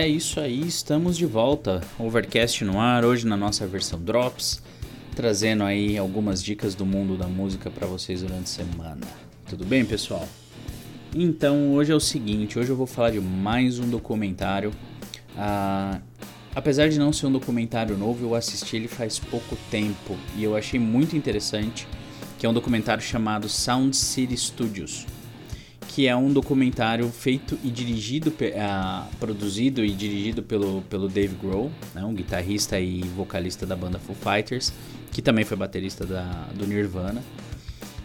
É isso aí, estamos de volta. Overcast no ar, hoje na nossa versão Drops, trazendo aí algumas dicas do mundo da música para vocês durante a semana. Tudo bem, pessoal? Então, hoje é o seguinte, hoje eu vou falar de mais um documentário. Ah, apesar de não ser um documentário novo, eu assisti ele faz pouco tempo e eu achei muito interessante, que é um documentário chamado Sound City Studios que é um documentário feito e dirigido, uh, produzido e dirigido pelo, pelo Dave Grohl, né, um guitarrista e vocalista da banda Foo Fighters, que também foi baterista da, do Nirvana.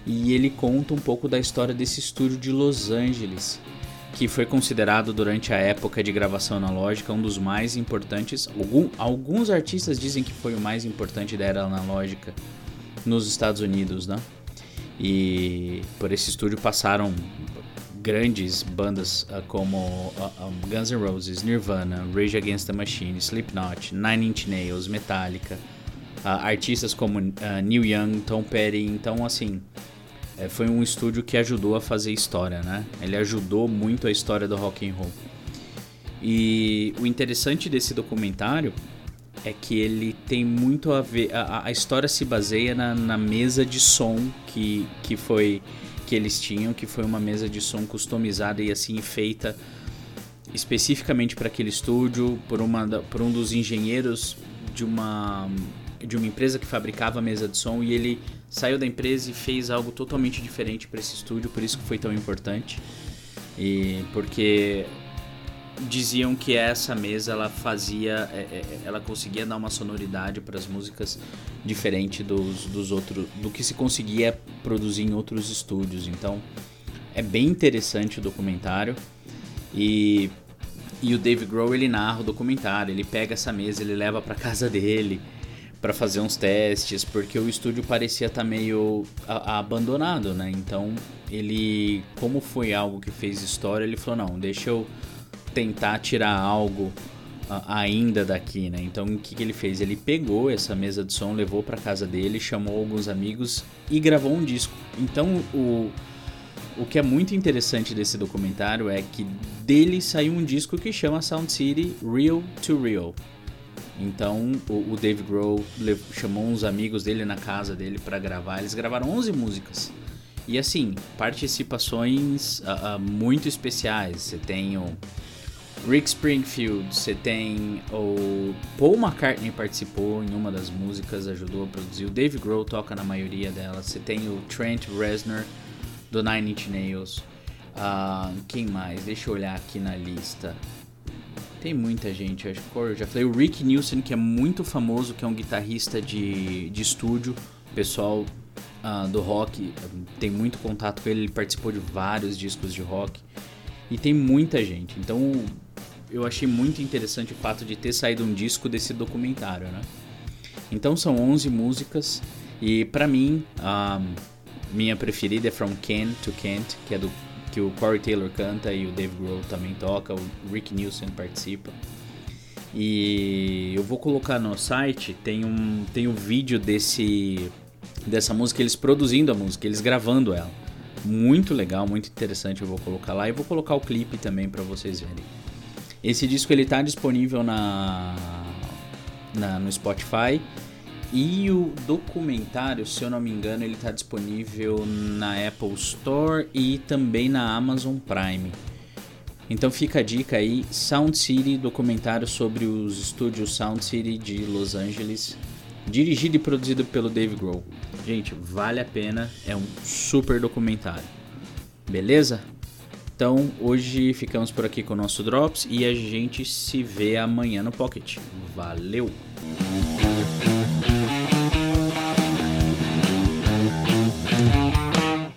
E ele conta um pouco da história desse estúdio de Los Angeles, que foi considerado durante a época de gravação analógica um dos mais importantes. Algum, alguns artistas dizem que foi o mais importante da era analógica nos Estados Unidos, né? E por esse estúdio passaram grandes bandas uh, como uh, um, Guns N' Roses, Nirvana, Rage Against the Machine, Slipknot, Nine Inch Nails, Metallica, artistas como Neil Young, Tom Petty. Então, assim, é, foi um estúdio que ajudou a fazer história, né? Ele ajudou muito a história do rock and roll. E o interessante desse documentário é que ele tem muito a ver. A, a história se baseia na, na, mesa de som que, que foi que eles tinham, que foi uma mesa de som customizada e assim feita especificamente para aquele estúdio por, uma, por um dos engenheiros de uma, de uma empresa que fabricava mesa de som e ele saiu da empresa e fez algo totalmente diferente para esse estúdio, por isso que foi tão importante. E porque diziam que essa mesa ela fazia, é, é, ela conseguia dar uma sonoridade para as músicas diferente dos, dos outros, do que se conseguia produzir em outros estúdios. Então é bem interessante o documentário e e o Dave Grohl ele narra o documentário, ele pega essa mesa, ele leva para casa dele para fazer uns testes, porque o estúdio parecia estar tá meio abandonado, né? Então ele, como foi algo que fez história, ele falou não, deixa eu tentar tirar algo uh, ainda daqui, né? Então o que, que, ele fez? Ele pegou essa mesa de som, levou para casa dele, chamou alguns amigos e gravou um disco. Então o o que é muito interessante desse documentário é que dele saiu um disco que chama Sound City Real to Real. Então o, o Dave Grohl chamou uns amigos dele na casa dele para gravar. Eles gravaram 11 músicas. E assim, participações uh, uh, muito especiais. Você tem o Rick Springfield, você tem o Paul McCartney participou em uma das músicas, ajudou a produzir. O Dave Grohl toca na maioria delas. Você tem o Trent Reznor do Nine Inch Nails. Uh, quem mais? Deixa eu olhar aqui na lista. Tem muita gente, acho que eu já falei. O Rick Nielsen, que é muito famoso, que é um guitarrista de, de estúdio. pessoal uh, do rock tem muito contato com ele. Ele participou de vários discos de rock. E tem muita gente. Então eu achei muito interessante o fato de ter saído um disco desse documentário, né? Então são 11 músicas e para mim a minha preferida é From Ken to Kent, que é do que o Corey Taylor canta e o Dave Grohl também toca, o Rick Nielsen participa. E eu vou colocar no site, tem um tem um vídeo desse dessa música eles produzindo a música, eles gravando ela. Muito legal, muito interessante, eu vou colocar lá e vou colocar o clipe também para vocês verem. Esse disco ele tá disponível na, na, no Spotify e o documentário, se eu não me engano, ele tá disponível na Apple Store e também na Amazon Prime. Então fica a dica aí, Sound City, documentário sobre os estúdios Sound City de Los Angeles, dirigido e produzido pelo Dave Grohl. Gente, vale a pena, é um super documentário. Beleza? Então hoje ficamos por aqui com o nosso Drops e a gente se vê amanhã no Pocket. Valeu!